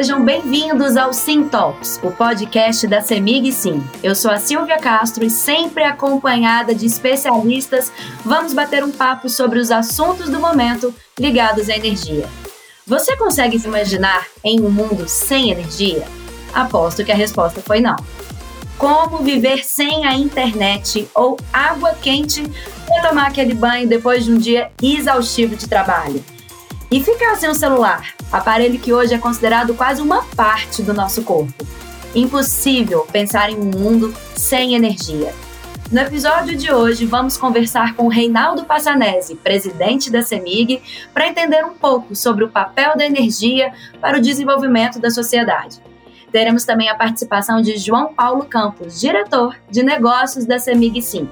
Sejam bem-vindos ao Sim Talks, o podcast da Semig Sim. Eu sou a Silvia Castro e sempre acompanhada de especialistas, vamos bater um papo sobre os assuntos do momento ligados à energia. Você consegue se imaginar em um mundo sem energia? Aposto que a resposta foi não. Como viver sem a internet ou água quente para tomar aquele banho depois de um dia exaustivo de trabalho? E ficar sem o celular, aparelho que hoje é considerado quase uma parte do nosso corpo. Impossível pensar em um mundo sem energia. No episódio de hoje, vamos conversar com Reinaldo Passanese, presidente da CEMIG, para entender um pouco sobre o papel da energia para o desenvolvimento da sociedade. Teremos também a participação de João Paulo Campos, diretor de negócios da CEMIG Sim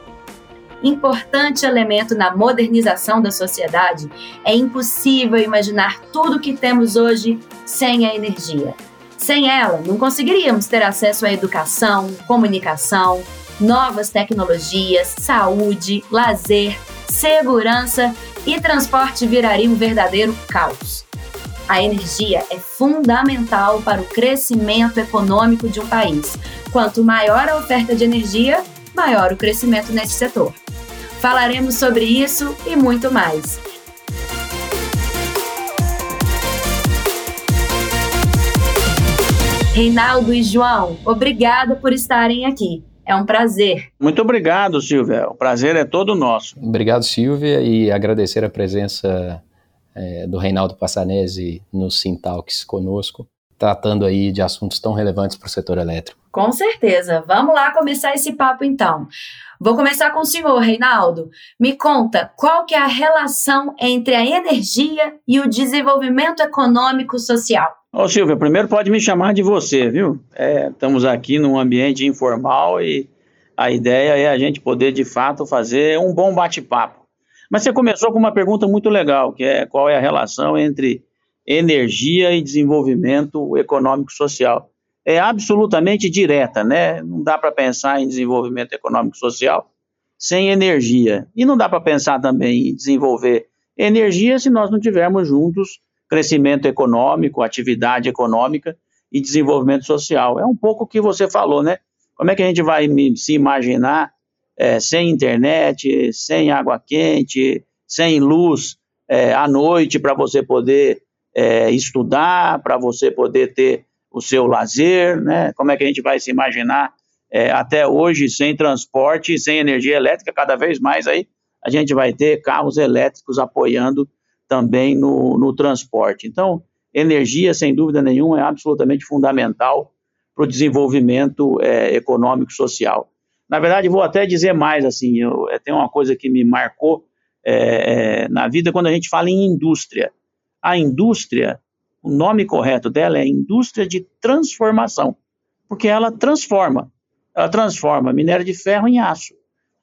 importante elemento na modernização da sociedade, é impossível imaginar tudo o que temos hoje sem a energia. Sem ela, não conseguiríamos ter acesso à educação, comunicação, novas tecnologias, saúde, lazer, segurança e transporte viraria um verdadeiro caos. A energia é fundamental para o crescimento econômico de um país. Quanto maior a oferta de energia, maior o crescimento nesse setor. Falaremos sobre isso e muito mais. Reinaldo e João, obrigada por estarem aqui. É um prazer. Muito obrigado, Silvia. O prazer é todo nosso. Obrigado, Silvia, e agradecer a presença é, do Reinaldo Passanese no Sintalks conosco, tratando aí de assuntos tão relevantes para o setor elétrico. Com certeza. Vamos lá começar esse papo então. Vou começar com o senhor, Reinaldo. Me conta qual que é a relação entre a energia e o desenvolvimento econômico social. Ô Silvia, primeiro pode me chamar de você, viu? É, estamos aqui num ambiente informal e a ideia é a gente poder de fato fazer um bom bate-papo. Mas você começou com uma pergunta muito legal, que é qual é a relação entre energia e desenvolvimento econômico social é absolutamente direta, né? Não dá para pensar em desenvolvimento econômico social sem energia. E não dá para pensar também em desenvolver energia se nós não tivermos juntos crescimento econômico, atividade econômica e desenvolvimento social. É um pouco o que você falou, né? Como é que a gente vai se imaginar é, sem internet, sem água quente, sem luz é, à noite para você poder é, estudar, para você poder ter o seu lazer, né? Como é que a gente vai se imaginar é, até hoje sem transporte, sem energia elétrica, cada vez mais aí a gente vai ter carros elétricos apoiando também no, no transporte. Então, energia, sem dúvida nenhuma, é absolutamente fundamental para o desenvolvimento é, econômico social. Na verdade, vou até dizer mais, assim, eu, é, tem uma coisa que me marcou é, é, na vida quando a gente fala em indústria. A indústria, o nome correto dela é indústria de transformação, porque ela transforma. Ela transforma minério de ferro em aço.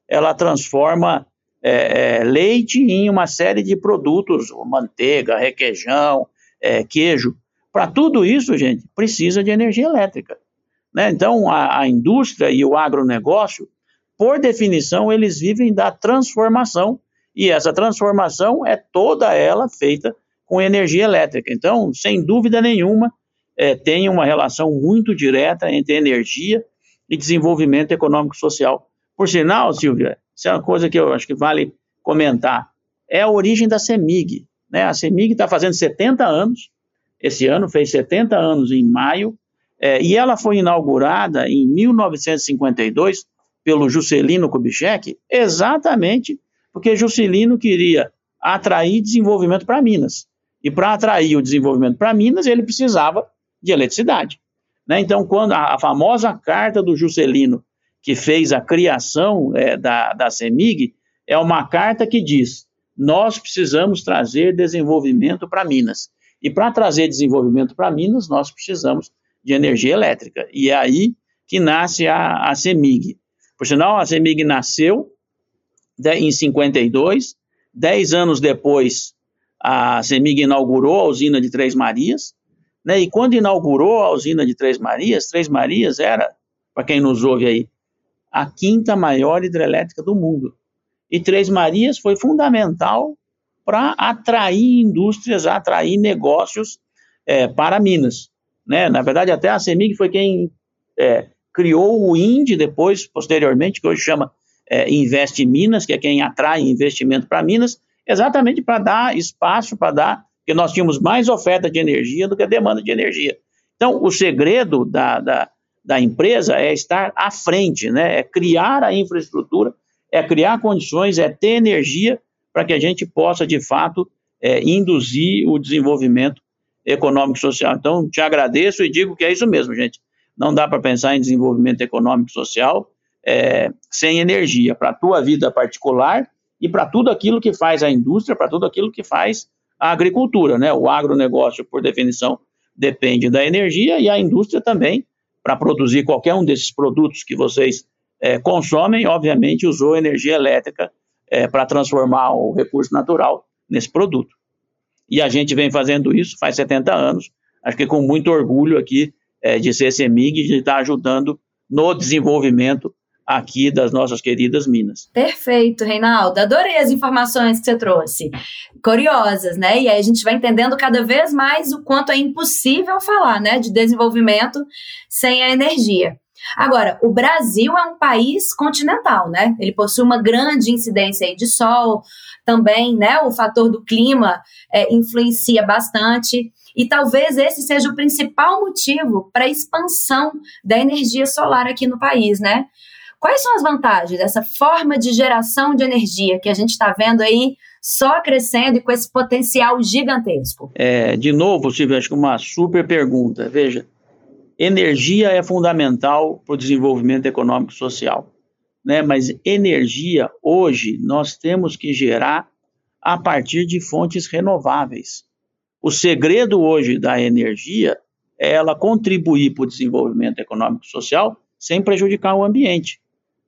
Ela transforma é, é, leite em uma série de produtos, manteiga, requeijão, é, queijo. Para tudo isso, gente, precisa de energia elétrica. Né? Então, a, a indústria e o agronegócio, por definição, eles vivem da transformação, e essa transformação é toda ela feita com energia elétrica. Então, sem dúvida nenhuma, é, tem uma relação muito direta entre energia e desenvolvimento econômico social. Por sinal, Silvia, isso é uma coisa que eu acho que vale comentar, é a origem da CEMIG. Né? A CEMIG está fazendo 70 anos, esse ano fez 70 anos em maio, é, e ela foi inaugurada em 1952 pelo Juscelino Kubitschek, exatamente porque Juscelino queria atrair desenvolvimento para Minas. E para atrair o desenvolvimento para Minas, ele precisava de eletricidade. Né? Então, quando a, a, famosa carta do Juscelino, que fez a criação é, da, da CEMIG, é uma carta que diz: nós precisamos trazer desenvolvimento para Minas. E para trazer desenvolvimento para Minas, nós precisamos de energia elétrica. E é aí que nasce a, a CEMIG. Por sinal, a CEMIG nasceu de, em 52, dez anos depois a CEMIG inaugurou a usina de Três Marias, né? E quando inaugurou a usina de Três Marias, Três Marias era, para quem nos ouve aí, a quinta maior hidrelétrica do mundo. E Três Marias foi fundamental para atrair indústrias, atrair negócios é, para Minas. né? Na verdade, até a CEMIG foi quem é, criou o INDE depois, posteriormente, que hoje chama é, Investe Minas, que é quem atrai investimento para Minas, exatamente para dar espaço, para dar, porque nós tínhamos mais oferta de energia do que demanda de energia. Então, o segredo da, da, da empresa é estar à frente, né? é criar a infraestrutura, é criar condições, é ter energia para que a gente possa, de fato, é, induzir o desenvolvimento econômico e social. Então, te agradeço e digo que é isso mesmo, gente. Não dá para pensar em desenvolvimento econômico e social é, sem energia para a tua vida particular e para tudo aquilo que faz a indústria, para tudo aquilo que faz a agricultura, né? O agronegócio, por definição, depende da energia e a indústria também, para produzir qualquer um desses produtos que vocês é, consomem, obviamente usou energia elétrica é, para transformar o recurso natural nesse produto. E a gente vem fazendo isso faz 70 anos, acho que com muito orgulho aqui é, de ser CEMIG e de estar ajudando no desenvolvimento aqui das nossas queridas Minas. Perfeito, Reinaldo. Adorei as informações que você trouxe. Curiosas, né? E aí a gente vai entendendo cada vez mais o quanto é impossível falar, né, de desenvolvimento sem a energia. Agora, o Brasil é um país continental, né? Ele possui uma grande incidência de sol, também, né? O fator do clima é, influencia bastante. E talvez esse seja o principal motivo para a expansão da energia solar aqui no país, né? Quais são as vantagens dessa forma de geração de energia que a gente está vendo aí só crescendo e com esse potencial gigantesco? É, de novo, Silvia, acho que uma super pergunta. Veja, energia é fundamental para o desenvolvimento econômico e social, né? mas energia, hoje, nós temos que gerar a partir de fontes renováveis. O segredo hoje da energia é ela contribuir para o desenvolvimento econômico e social sem prejudicar o ambiente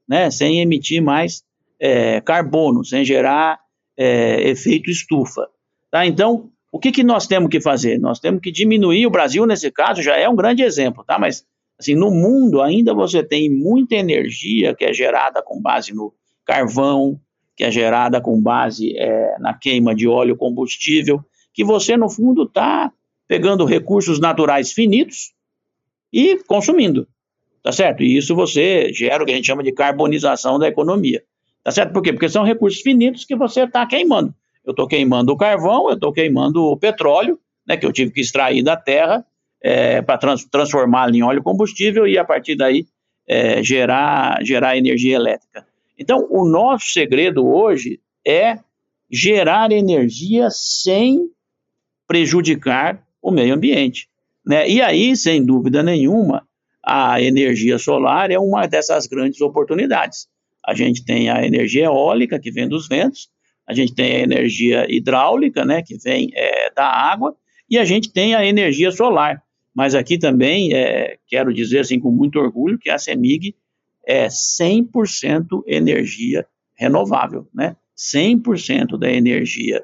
né, sem emitir mais é, carbono, sem gerar é, efeito estufa. Tá? Então, o que, que nós temos que fazer? Nós temos que diminuir, o Brasil, nesse caso, já é um grande exemplo, tá? mas assim, no mundo ainda você tem muita energia que é gerada com base no carvão, que é gerada com base é, na queima de óleo combustível, que você, no fundo, está pegando recursos naturais finitos e consumindo tá certo? E isso você gera o que a gente chama de carbonização da economia, tá certo? Por quê? Porque são recursos finitos que você está queimando. Eu estou queimando o carvão, eu estou queimando o petróleo, né, que eu tive que extrair da terra é, para trans, transformá-lo em óleo combustível e a partir daí é, gerar, gerar energia elétrica. Então, o nosso segredo hoje é gerar energia sem prejudicar o meio ambiente. Né? E aí, sem dúvida nenhuma, a energia solar é uma dessas grandes oportunidades. A gente tem a energia eólica, que vem dos ventos, a gente tem a energia hidráulica, né, que vem é, da água, e a gente tem a energia solar. Mas aqui também é, quero dizer assim, com muito orgulho que a CEMIG é 100% energia renovável, né? 100% da energia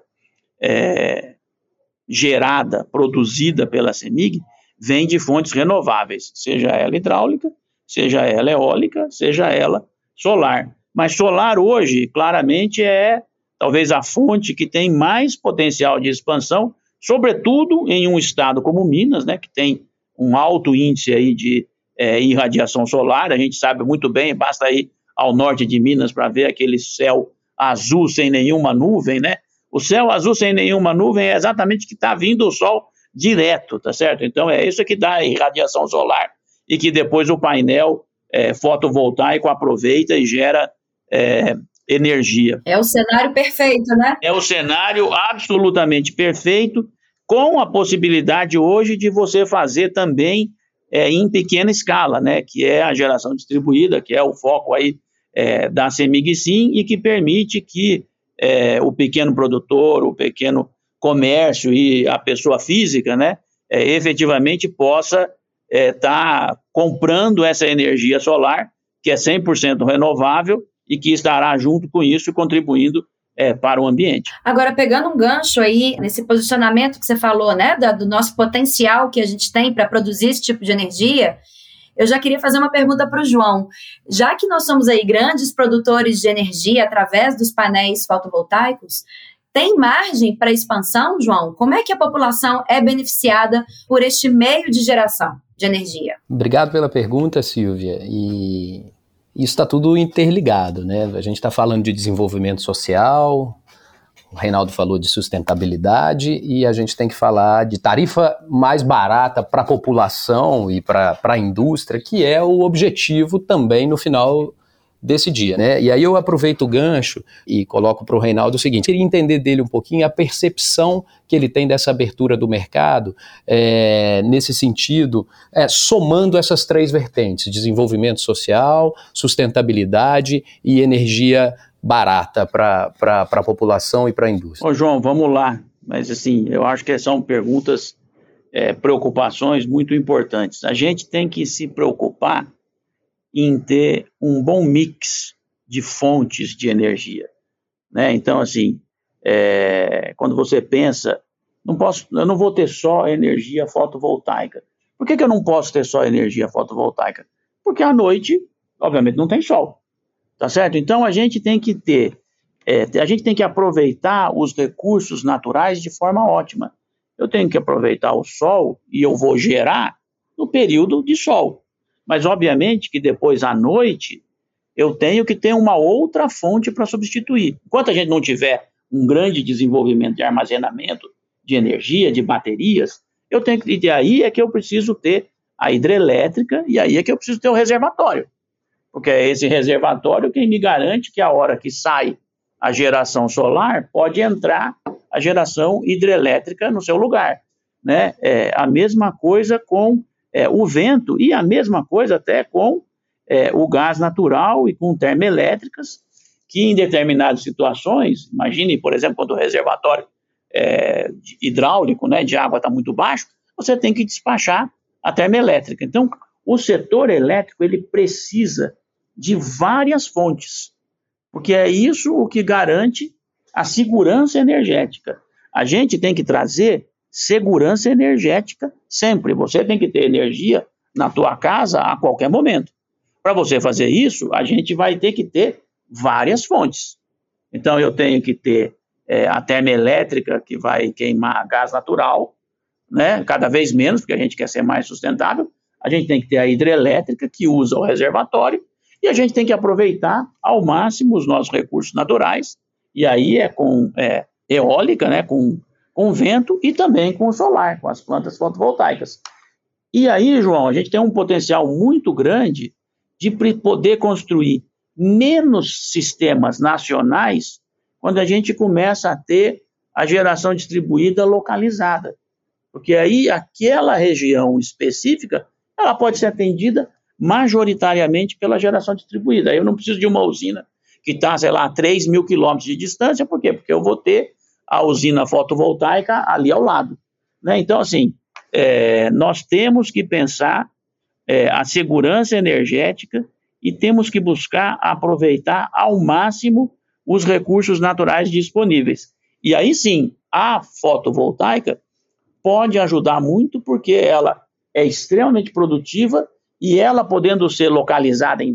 é, gerada, produzida pela CEMIG, vem de fontes renováveis, seja ela hidráulica, seja ela eólica, seja ela solar. Mas solar hoje, claramente, é talvez a fonte que tem mais potencial de expansão, sobretudo em um estado como Minas, né, que tem um alto índice aí de é, irradiação solar. A gente sabe muito bem, basta ir ao norte de Minas para ver aquele céu azul sem nenhuma nuvem, né? O céu azul sem nenhuma nuvem é exatamente que está vindo o sol direto, tá certo? Então é isso que dá irradiação solar e que depois o painel é, fotovoltaico aproveita e gera é, energia. É o cenário perfeito, né? É o cenário absolutamente perfeito, com a possibilidade hoje de você fazer também é, em pequena escala, né? Que é a geração distribuída, que é o foco aí é, da CEMIG Sim e que permite que é, o pequeno produtor, o pequeno comércio e a pessoa física, né, é, efetivamente possa estar é, tá comprando essa energia solar, que é 100% renovável e que estará junto com isso contribuindo é, para o ambiente. Agora, pegando um gancho aí nesse posicionamento que você falou, né, da, do nosso potencial que a gente tem para produzir esse tipo de energia, eu já queria fazer uma pergunta para o João. Já que nós somos aí grandes produtores de energia através dos painéis fotovoltaicos, Tem margem para expansão, João? Como é que a população é beneficiada por este meio de geração de energia? Obrigado pela pergunta, Silvia. E isso está tudo interligado, né? A gente está falando de desenvolvimento social, o Reinaldo falou de sustentabilidade e a gente tem que falar de tarifa mais barata para a população e para a indústria, que é o objetivo também no final desse dia, né? E aí eu aproveito o gancho e coloco para o Reinaldo o seguinte: queria entender dele um pouquinho a percepção que ele tem dessa abertura do mercado é, nesse sentido, é, somando essas três vertentes: desenvolvimento social, sustentabilidade e energia barata para a população e para a indústria. Ô João, vamos lá. Mas assim, eu acho que são perguntas, é, preocupações muito importantes. A gente tem que se preocupar em ter um bom mix de fontes de energia. Né? Então, assim, é, quando você pensa, não posso, eu não vou ter só energia fotovoltaica. Por que, que eu não posso ter só energia fotovoltaica? Porque à noite, obviamente, não tem sol. Tá certo? Então a gente tem que ter, é, a gente tem que aproveitar os recursos naturais de forma ótima. Eu tenho que aproveitar o sol e eu vou gerar no período de sol. Mas, obviamente, que depois à noite eu tenho que ter uma outra fonte para substituir. Enquanto a gente não tiver um grande desenvolvimento de armazenamento de energia, de baterias, eu tenho que. E aí é que eu preciso ter a hidrelétrica, e aí é que eu preciso ter o reservatório. Porque é esse reservatório quem me garante que a hora que sai a geração solar, pode entrar a geração hidrelétrica no seu lugar. Né? É, a mesma coisa com é, o vento e a mesma coisa até com é, o gás natural e com termoelétricas, que em determinadas situações, imagine, por exemplo, quando o reservatório é, hidráulico né, de água está muito baixo, você tem que despachar a termoelétrica. Então, o setor elétrico ele precisa de várias fontes, porque é isso o que garante a segurança energética. A gente tem que trazer segurança energética sempre. Você tem que ter energia na tua casa a qualquer momento. Para você fazer isso, a gente vai ter que ter várias fontes. Então, eu tenho que ter é, a termoelétrica, que vai queimar gás natural, né, cada vez menos, porque a gente quer ser mais sustentável. A gente tem que ter a hidrelétrica, que usa o reservatório, e a gente tem que aproveitar ao máximo os nossos recursos naturais, e aí é com é, eólica, né, com com vento e também com o solar, com as plantas fotovoltaicas. E aí, João, a gente tem um potencial muito grande de poder construir menos sistemas nacionais quando a gente começa a ter a geração distribuída localizada. Porque aí aquela região específica, ela pode ser atendida majoritariamente pela geração distribuída. Eu não preciso de uma usina que está, sei lá, a 3 mil quilômetros de distância, por quê? Porque eu vou ter a usina fotovoltaica ali ao lado. Né? Então, assim, é, nós temos que pensar é, a segurança energética e temos que buscar aproveitar ao máximo os recursos naturais disponíveis. E aí sim, a fotovoltaica pode ajudar muito porque ela é extremamente produtiva e ela podendo ser localizada em,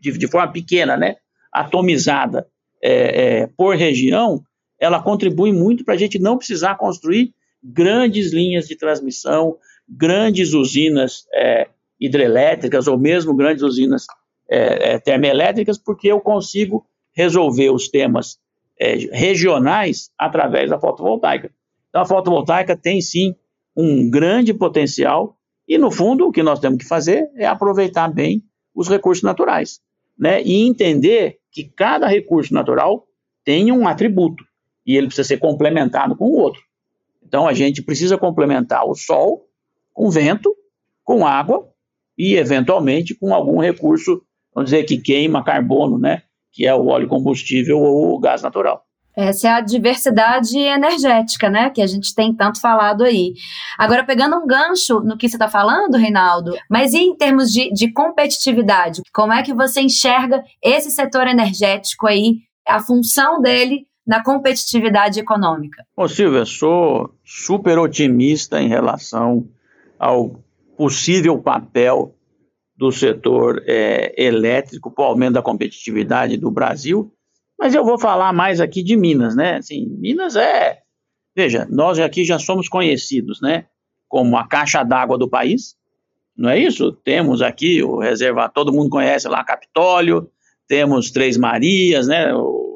de, de, forma pequena, né, atomizada é, é, por região, ela contribui muito para a gente não precisar construir grandes linhas de transmissão, grandes usinas é, hidrelétricas ou mesmo grandes usinas é, é, termoelétricas, porque eu consigo resolver os temas é, regionais através da fotovoltaica. Então, a fotovoltaica tem sim um grande potencial e, no fundo, o que nós temos que fazer é aproveitar bem os recursos naturais né? e entender que cada recurso natural tem um atributo e ele precisa ser complementado com o outro. Então a gente precisa complementar o sol com vento, com água e eventualmente com algum recurso, vamos dizer que queima carbono, né, que é o óleo combustível ou o gás natural. Essa é a diversidade energética, né, que a gente tem tanto falado aí. Agora, pegando um gancho no que você está falando, Reinaldo, mas em termos de, de competitividade? Como é que você enxerga esse setor energético aí, a função dele na competitividade econômica? Ô Silvia, sou super otimista em relação ao possível papel do setor é, elétrico para o aumento da competitividade do Brasil Mas eu vou falar mais aqui de Minas, né? Assim, Minas é. Veja, nós aqui já somos conhecidos, né? Como a caixa d'água do país, não é isso? Temos aqui o reservatório, todo mundo conhece lá Capitólio, temos Três Marias, né? O,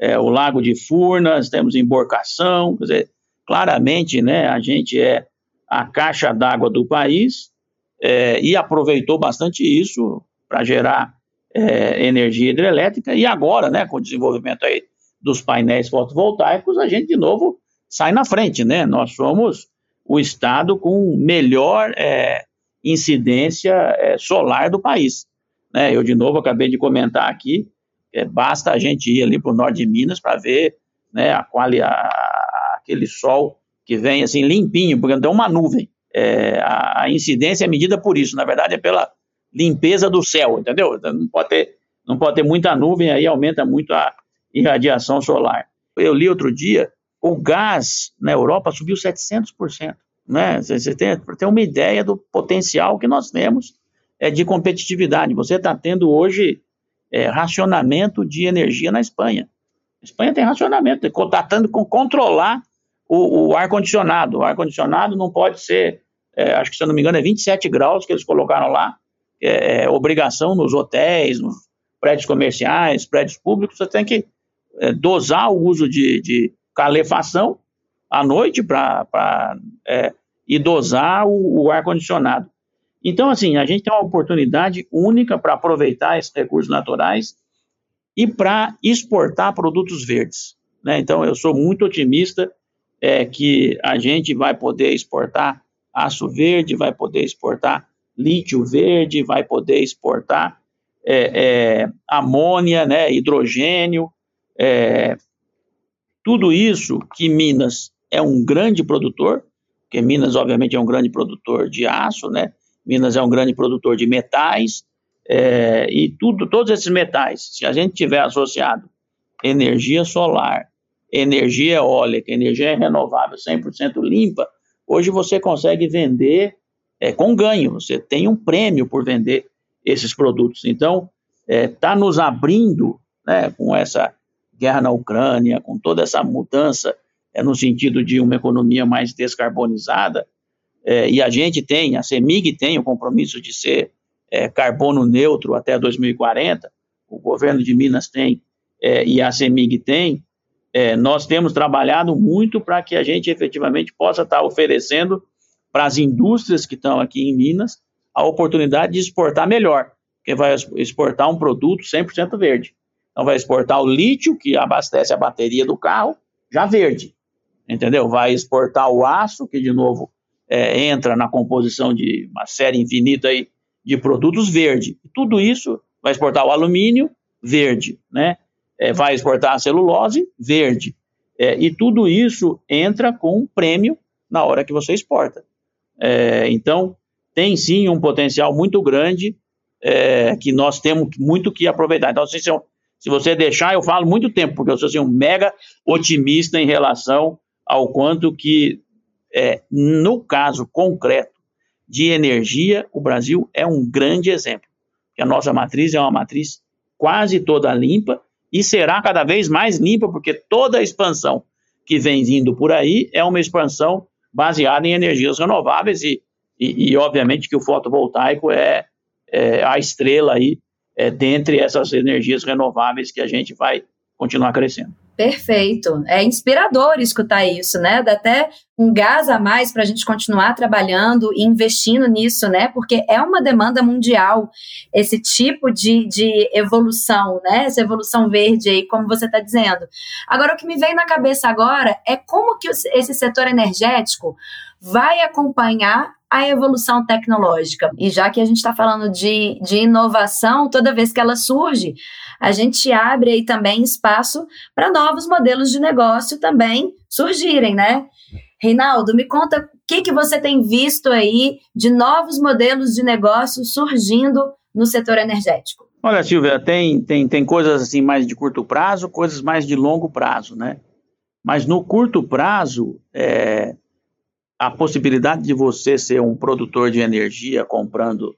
é, o Lago de Furnas, temos emborcação, quer dizer, claramente, né? A gente é a caixa d'água do país é, e aproveitou bastante isso para gerar é, energia hidrelétrica, e agora, né, com o desenvolvimento aí dos painéis fotovoltaicos, a gente de novo sai na frente, né? Nós somos o estado com melhor é, incidência é, solar do país. Né? Eu, de novo, acabei de comentar aqui, é, basta a gente ir ali para o norte de Minas para ver né, a, a, aquele sol que vem assim limpinho, porque não tem uma nuvem. É, a, a, incidência é medida por isso, na verdade é pela limpeza do céu, entendeu? Então, não pode ter, não pode ter muita nuvem, aí aumenta muito a irradiação solar. Eu li outro dia, o gás na Europa subiu 700%. Né? Você tem, tem uma ideia do potencial que nós temos é, de competitividade. Você está tendo hoje é, racionamento de energia na Espanha. A Espanha tem racionamento, está tendo com controlar o, o ar-condicionado. O ar-condicionado não pode ser, é, acho que se eu não me engano, é 27 graus que eles colocaram lá, é, é, obrigação nos hotéis, nos prédios comerciais, prédios públicos, você tem que é, dosar o uso de, de calefação à noite para é, e dosar o, o ar-condicionado. Então, assim, a gente tem uma oportunidade única para aproveitar esses recursos naturais e para exportar produtos verdes. Né? Então, eu sou muito otimista é, que a gente vai poder exportar aço verde, vai poder exportar lítio verde, vai poder exportar é, é, amônia, né, hidrogênio, é, tudo isso que Minas é um grande produtor, porque Minas, obviamente, é um grande produtor de aço, né? Minas é um grande produtor de metais, é, e tudo, todos esses metais, se a gente tiver associado energia solar, energia eólica, energia renovável 100% limpa, hoje você consegue vender é, com ganho, você tem um prêmio por vender esses produtos. Então, está é, tá nos abrindo, né, com essa guerra na Ucrânia, com toda essa mudança é, no sentido de uma economia mais descarbonizada, é, e a gente tem, a CEMIG tem o compromisso de ser é, carbono neutro até 2040, o governo de Minas tem é, e a CEMIG tem, é, nós temos trabalhado muito para que a gente efetivamente possa estar oferecendo para as indústrias que estão aqui em Minas a oportunidade de exportar melhor, porque vai exportar um produto 100% verde. Então, vai exportar o lítio, que abastece a bateria do carro, já verde, entendeu? Vai exportar o aço, que, de novo, é, entra na composição de uma série infinita aí de produtos verde. Tudo isso vai exportar o alumínio, verde, né? É, vai exportar a celulose, verde. É, e tudo isso entra com um prêmio na hora que você exporta. É, então, tem sim um potencial muito grande é, que nós temos muito que aproveitar. Então, se, se você deixar, eu falo muito tempo, porque eu sou assim, um mega otimista em relação ao quanto que, é, no caso concreto de energia, o Brasil é um grande exemplo. A nossa matriz é uma matriz quase toda limpa e será cada vez mais limpa, porque toda a expansão que vem vindo por aí é uma expansão baseada em energias renováveis e, e, e obviamente que o fotovoltaico é, é a estrela aí é, dentre essas energias renováveis que a gente vai continuar crescendo. Perfeito. É inspirador escutar isso, né? Dá até um gás a mais para a gente continuar trabalhando e investindo nisso, né? Porque é uma demanda mundial esse tipo de, de evolução, né? Essa evolução verde aí, como você está dizendo. Agora, o que me vem na cabeça agora é como que esse setor energético vai acompanhar a evolução tecnológica. E já que a gente está falando de, de inovação, toda vez que ela surge, a gente abre aí também espaço para novos modelos de negócio também surgirem, né? Reinaldo, me conta o que, que você tem visto aí de novos modelos de negócio surgindo no setor energético. Olha, Silvia, tem, tem, tem coisas assim mais de curto prazo, coisas mais de longo prazo, né? Mas no curto prazo, é, a possibilidade de você ser um produtor de energia comprando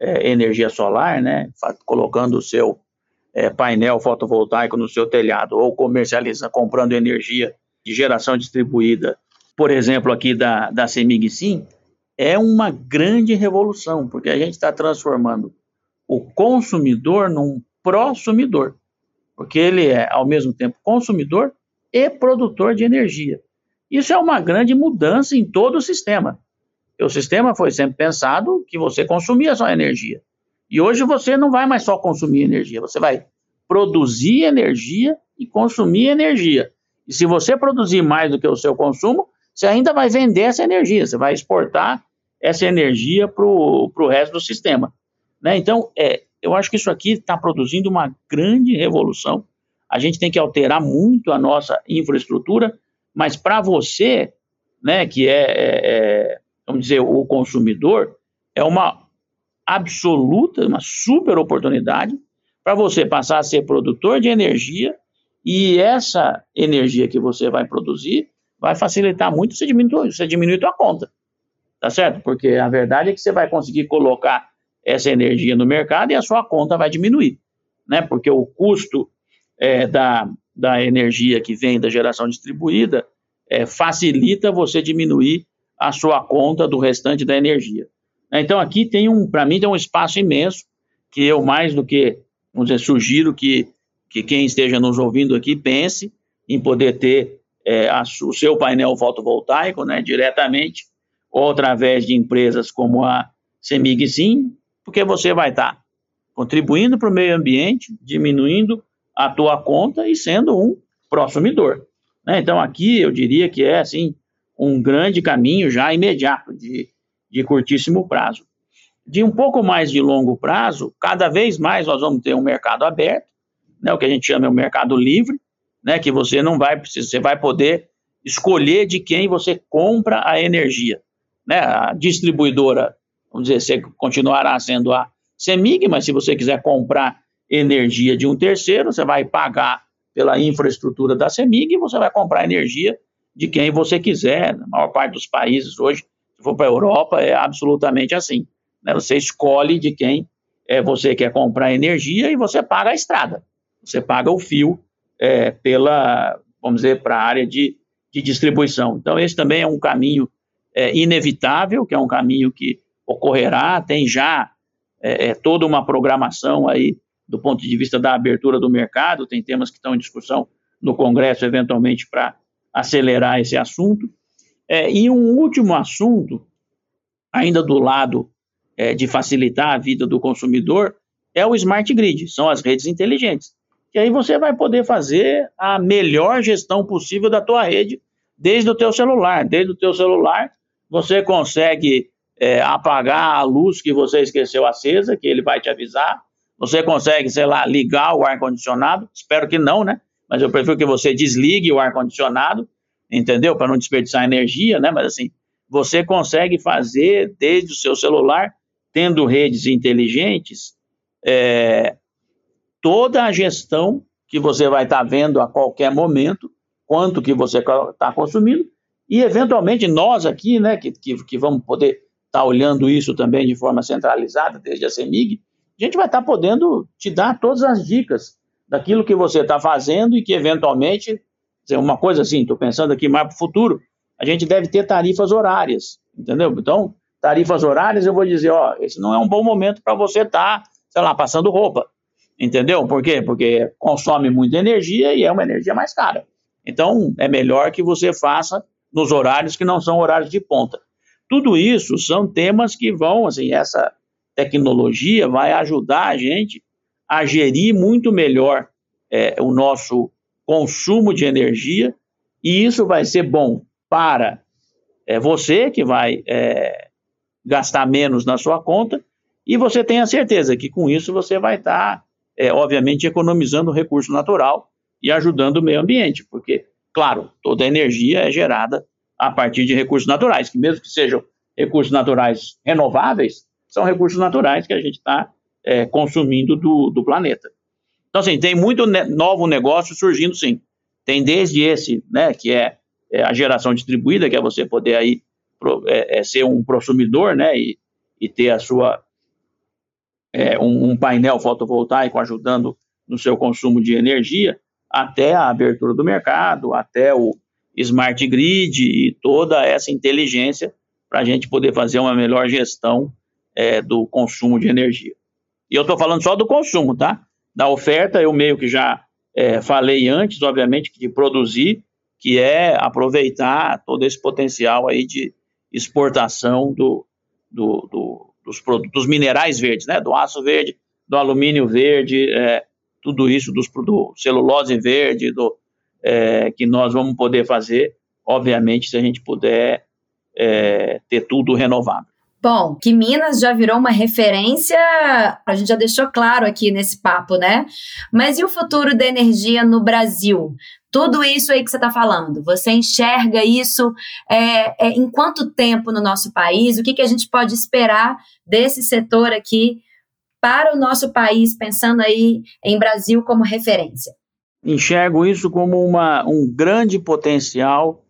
é, energia solar, né? Colocando o seu é, painel fotovoltaico no seu telhado ou comercializa comprando energia de geração distribuída, por exemplo, aqui da, da CEMIG Sim, é uma grande revolução, porque a gente está transformando o consumidor num prosumidor, porque ele é, ao mesmo tempo, consumidor e produtor de energia. Isso é uma grande mudança em todo o sistema. O sistema foi sempre pensado que você consumia só energia. E hoje você não vai mais só consumir energia, você vai produzir energia e consumir energia. E se você produzir mais do que o seu consumo, você ainda vai vender essa energia, você vai exportar essa energia para o resto do sistema. Né? Então, é, eu acho que isso aqui está produzindo uma grande revolução. A gente tem que alterar muito a nossa infraestrutura, mas para você, né, que é, é, é, vamos dizer, o consumidor, é uma absoluta, uma super oportunidade para você passar a ser produtor de energia e essa energia que você vai produzir vai facilitar muito você diminuir, você diminuir a conta, tá certo? Porque a verdade é que você vai conseguir colocar essa energia no mercado e a sua conta vai diminuir, né? Porque o custo é, da, da energia que vem da geração distribuída é, facilita você diminuir a sua conta do restante da energia. Então aqui tem um, para mim, tem um espaço imenso que eu mais do que, vamos dizer, sugiro que, que quem esteja nos ouvindo aqui pense em poder ter é, a, o seu painel fotovoltaico, né, diretamente ou através de empresas como a Semig Sim, porque você vai estar tá contribuindo para o meio ambiente, diminuindo a tua conta e sendo um prosumidor. Né? Então aqui eu diria que é assim um grande caminho já imediato de de curtíssimo prazo. De um pouco mais de longo prazo, cada vez mais nós vamos ter um mercado aberto, né, o que a gente chama de mercado livre, né, que você não vai precisar, você vai poder escolher de quem você compra a energia. Né? A distribuidora, vamos dizer, você continuará sendo a CEMIG, mas se você quiser comprar energia de um terceiro, você vai pagar pela infraestrutura da CEMIG e você vai comprar energia de quem você quiser. Na maior parte dos países hoje, se for para a Europa, é absolutamente assim. Né? Você escolhe de quem é, você quer comprar energia e você paga a estrada. Você paga o fio é, pela, vamos dizer, para a área de, de distribuição. Então, esse também é um caminho é, inevitável, que é um caminho que ocorrerá, tem já é, é, toda uma programação aí do ponto de vista da abertura do mercado, tem temas que estão em discussão no Congresso, eventualmente, para acelerar esse assunto. É, e um último assunto, ainda do lado é, de facilitar a vida do consumidor, é o smart grid, são as redes inteligentes. E aí você vai poder fazer a melhor gestão possível da tua rede desde o teu celular. Desde o teu celular, você consegue é, apagar a luz que você esqueceu acesa, que ele vai te avisar. Você consegue, sei lá, ligar o ar-condicionado. Espero que não, né? Mas eu prefiro que você desligue o ar-condicionado entendeu? Para não desperdiçar energia, né? Mas assim, você consegue fazer desde o seu celular, tendo redes inteligentes, é, toda a gestão que você vai estar tá vendo a qualquer momento, quanto que você está consumindo, e eventualmente nós aqui, né, que, que, que vamos poder estar tá olhando isso também de forma centralizada, desde a CEMIG, a gente vai estar tá podendo te dar todas as dicas daquilo que você está fazendo e que eventualmente uma coisa assim, estou pensando aqui mais para o futuro, a gente deve ter tarifas horárias, entendeu? Então, tarifas horárias, eu vou dizer, ó, esse não é um bom momento para você estar, tá, sei lá, passando roupa, entendeu? Por quê? Porque consome muita energia e é uma energia mais cara. Então, é melhor que você faça nos horários que não são horários de ponta. Tudo isso são temas que vão, assim, essa tecnologia vai ajudar a gente a gerir muito melhor é, o nosso consumo de energia, e isso vai ser bom para é, você, que vai é, gastar menos na sua conta, e você tem a certeza que com isso você vai estar, tá, é, obviamente, economizando recurso natural e ajudando o meio ambiente, porque, claro, toda energia é gerada a partir de recursos naturais, que mesmo que sejam recursos naturais renováveis, são recursos naturais que a gente está é, consumindo do, do planeta. Então, assim, tem muito ne novo negócio surgindo, sim. Tem desde esse, né, que é, é a geração distribuída, que é você poder aí pro, é, é ser um consumidor, né, e, e ter a sua, é, um, um, painel fotovoltaico ajudando no seu consumo de energia, até a abertura do mercado, até o smart grid e toda essa inteligência para a gente poder fazer uma melhor gestão é, do consumo de energia. E eu estou falando só do consumo, tá? Da oferta, eu meio que já é, falei antes, obviamente, de produzir, que é aproveitar todo esse potencial aí de exportação do, do, do, dos produtos minerais verdes, né? Do aço verde, do alumínio verde, é, tudo isso dos, do celulose verde, do, é, que nós vamos poder fazer, obviamente, se a gente puder é, ter tudo renovável. Bom, que Minas já virou uma referência, a gente já deixou claro aqui nesse papo, né? Mas e o futuro da energia no Brasil? Tudo isso aí que você está falando, você enxerga isso é, é, em quanto tempo no nosso país? O que, que a gente pode esperar desse setor aqui para o nosso país, pensando aí em Brasil como referência? Enxergo isso como uma, um grande potencial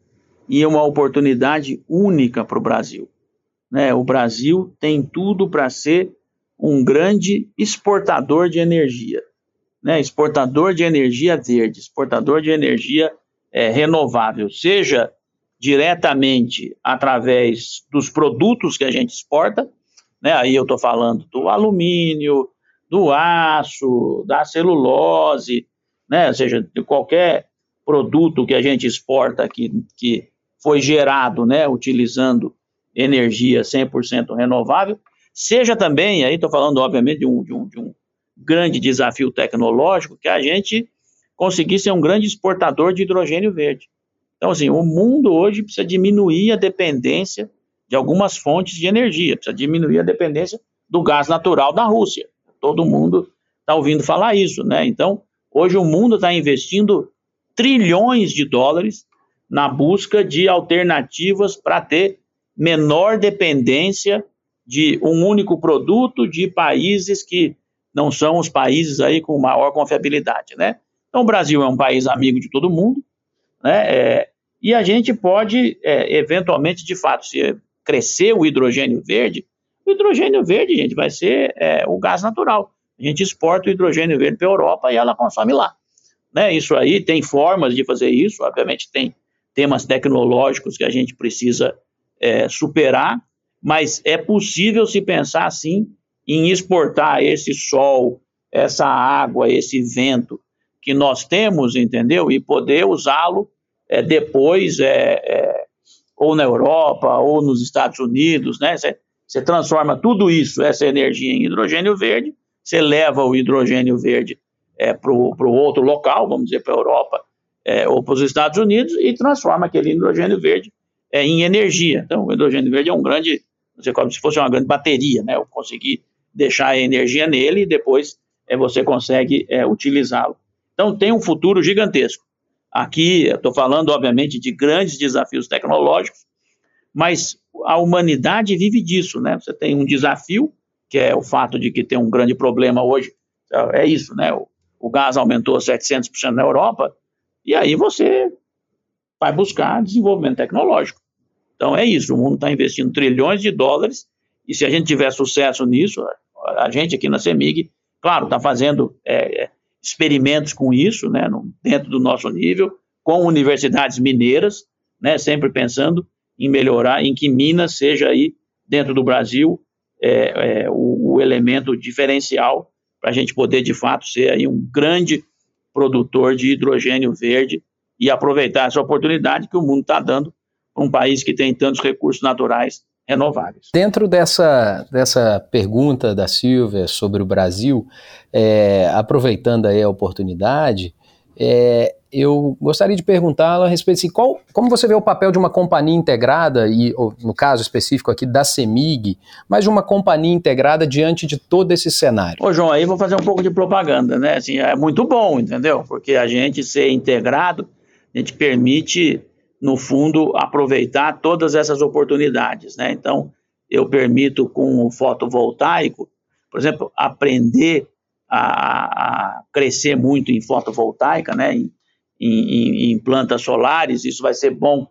e uma oportunidade única para o Brasil. Né? O Brasil tem tudo para ser um grande exportador de energia, né? exportador de energia verde, exportador de energia é, renovável, seja diretamente através dos produtos que a gente exporta, né? aí eu estou falando do alumínio, do aço, da celulose, né? ou seja, de qualquer produto que a gente exporta aqui, que foi gerado né, utilizando energia 100% renovável, seja também, aí estou falando obviamente de um, de, um, de um grande desafio tecnológico, que a gente conseguir ser um grande exportador de hidrogênio verde. Então, assim, o mundo hoje precisa diminuir a dependência de algumas fontes de energia, precisa diminuir a dependência do gás natural da Rússia. Todo mundo está ouvindo falar isso, né? Então, hoje o mundo está investindo trilhões de dólares na busca de alternativas para ter menor dependência de um único produto de países que não são os países aí com maior confiabilidade, né? Então, o Brasil é um país amigo de todo mundo, né? É, e a gente pode, é, eventualmente, de fato, se crescer o hidrogênio verde, o hidrogênio verde, gente, vai ser é, o gás natural. A gente exporta o hidrogênio verde para a Europa e ela consome lá. Né? Isso aí tem formas de fazer isso, obviamente tem temas tecnológicos que a gente precisa é, superar, mas é possível se pensar assim em exportar esse sol, essa água, esse vento que nós temos, entendeu? E poder usá-lo é, depois, é, é, ou na Europa, ou nos Estados Unidos, né? Você transforma tudo isso, essa energia, em hidrogênio verde, você leva o hidrogênio verde é, para o outro local, vamos dizer, para a Europa, é, ou para os Estados Unidos e transforma aquele hidrogênio verde é, em energia. Então, o hidrogênio verde é um grande, você como se fosse uma grande bateria, né? Eu consegui deixar a energia nele e depois é, você consegue é, utilizá-lo. Então, tem um futuro gigantesco. Aqui, estou falando, obviamente, de grandes desafios tecnológicos, mas a humanidade vive disso, né? Você tem um desafio, que é o fato de que tem um grande problema hoje, é isso, né? O, o gás aumentou 700% na Europa, e aí você vai buscar desenvolvimento tecnológico. Então é isso, o mundo está investindo trilhões de dólares, e se a gente tiver sucesso nisso, a gente aqui na CEMIG, claro, está fazendo é, é, experimentos com isso, né, dentro do nosso nível, com universidades mineiras, né, sempre pensando em melhorar, em que Minas seja aí, dentro do Brasil, é, é o, o elemento diferencial para a gente poder, de fato, ser aí um grande produtor de hidrogênio verde e aproveitar essa oportunidade que o mundo está dando para um país que tem tantos recursos naturais renováveis. Dentro dessa, dessa pergunta da Silvia sobre o Brasil, é, aproveitando aí a oportunidade, é, eu gostaria de perguntá-la a respeito de assim, qual, como você vê o papel de uma companhia integrada, e no caso específico aqui da CEMIG, mas de uma companhia integrada diante de todo esse cenário? Ô João, aí vou fazer um pouco de propaganda, né? Assim, é muito bom, entendeu? Porque a gente ser integrado, a gente permite, no fundo, aproveitar todas essas oportunidades, né? Então, eu permito com o fotovoltaico, por exemplo, aprender a, a crescer muito em fotovoltaica, né? Em, em, em, plantas solares, isso vai ser bom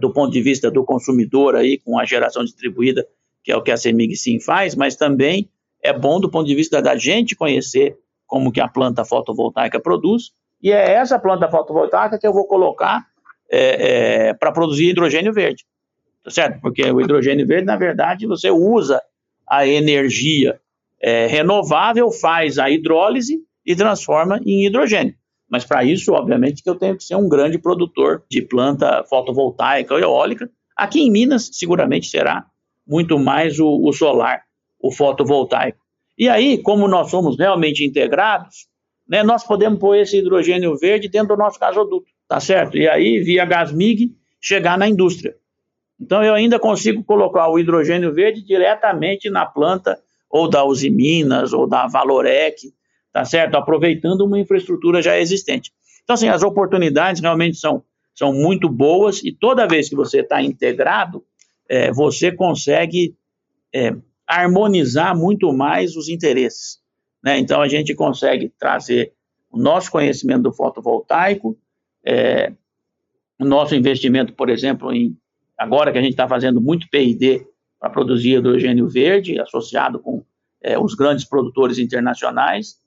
do ponto de vista do consumidor aí, com a geração distribuída, que é o que a CEMIG sim faz, mas também é bom do ponto de vista da gente conhecer como que a planta fotovoltaica produz, e é essa planta fotovoltaica que eu vou colocar é, é, para produzir hidrogênio verde, tá certo? Porque o hidrogênio verde, na verdade, você usa a energia é, renovável, faz a hidrólise e transforma em hidrogênio. Mas para isso, obviamente, que eu tenho que ser um grande produtor de planta fotovoltaica ou eólica. Aqui em Minas, seguramente será muito mais o, o solar, o fotovoltaico. E aí, como nós somos realmente integrados, né, nós podemos pôr esse hidrogênio verde dentro do nosso gasoduto, tá certo? E aí, via Gasmig, chegar na indústria. Então, eu ainda consigo colocar o hidrogênio verde diretamente na planta ou da Uzi Minas ou da Valorec, tá certo? Aproveitando uma infraestrutura já existente. Então, assim, as oportunidades realmente são, são muito boas e toda vez que você está integrado, é, você consegue é, harmonizar muito mais os interesses. Né? Então, a gente consegue trazer o nosso conhecimento do fotovoltaico, é, o nosso investimento, por exemplo, em agora que a gente está fazendo muito P&D para produzir hidrogênio verde, associado com é, os grandes produtores internacionais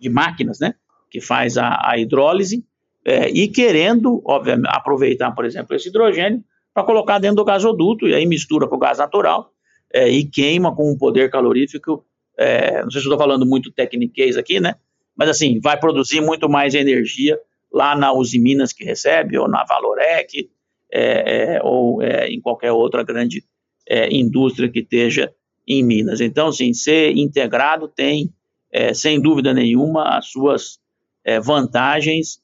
de máquinas, né, que faz a, a hidrólise, é, e querendo, obviamente, aproveitar, por exemplo, esse hidrogênio para colocar dentro do gasoduto, e aí mistura com o gás natural, é, e queima com um poder calorífico, é, não sei se estou falando muito tecniquez aqui, né, mas assim, vai produzir muito mais energia lá na Uzi Minas que recebe, ou na Valorec, é, é, ou é, em qualquer outra grande é, indústria que esteja em Minas. Então, sim, ser integrado tem, é, sem dúvida nenhuma, as suas vantagens,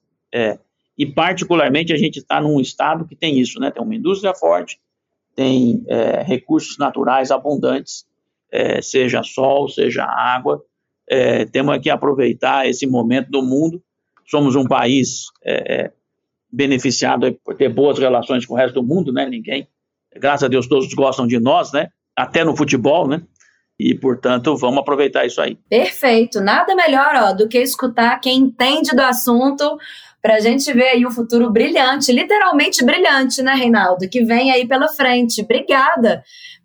e particularmente a gente está num estado que tem isso, né? Tem uma indústria forte, tem recursos naturais abundantes, é, seja sol, seja água, temos que aproveitar esse momento do mundo. Somos um país beneficiado por ter boas relações com o resto do mundo, né? Ninguém graças a Deus todos gostam de nós, né? Até no futebol, né? E, portanto, vamos aproveitar isso aí. Perfeito. Nada melhor ó, do que escutar quem entende do assunto para a gente ver aí o futuro brilhante, literalmente brilhante, né, Reinaldo? Que vem aí pela frente. Obrigada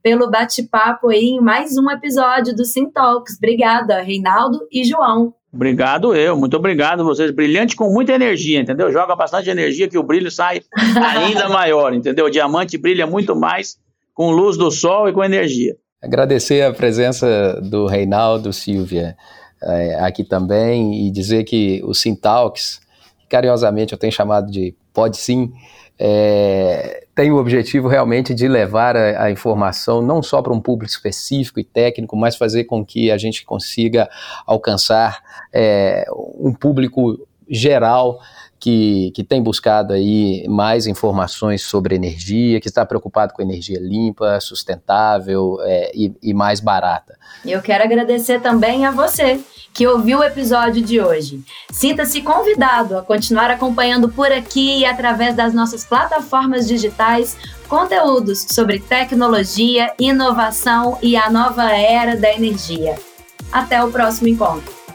pelo bate-papo aí em mais um episódio do Sim Talks. Obrigada, Reinaldo e João. Obrigado eu, muito obrigado vocês. Brilhante com muita energia, entendeu? Joga bastante energia que o brilho sai ainda maior, entendeu? O diamante brilha muito mais com luz do sol e com energia. Agradecer a presença do Reinaldo Silvia é, aqui também e dizer que o Sintalks, carinhosamente eu tenho chamado de Pode Sim, é, tem o objetivo realmente de levar a, a informação não só para um público específico e técnico, mas fazer com que a gente consiga alcançar é, um público geral que, que tem buscado aí mais informações sobre energia, que está preocupado com energia limpa, sustentável é, e, e mais barata. Eu quero agradecer também a você que ouviu o episódio de hoje. Sinta-se convidado a continuar acompanhando por aqui e através das nossas plataformas digitais conteúdos sobre tecnologia, inovação e a nova era da energia. Até o próximo encontro.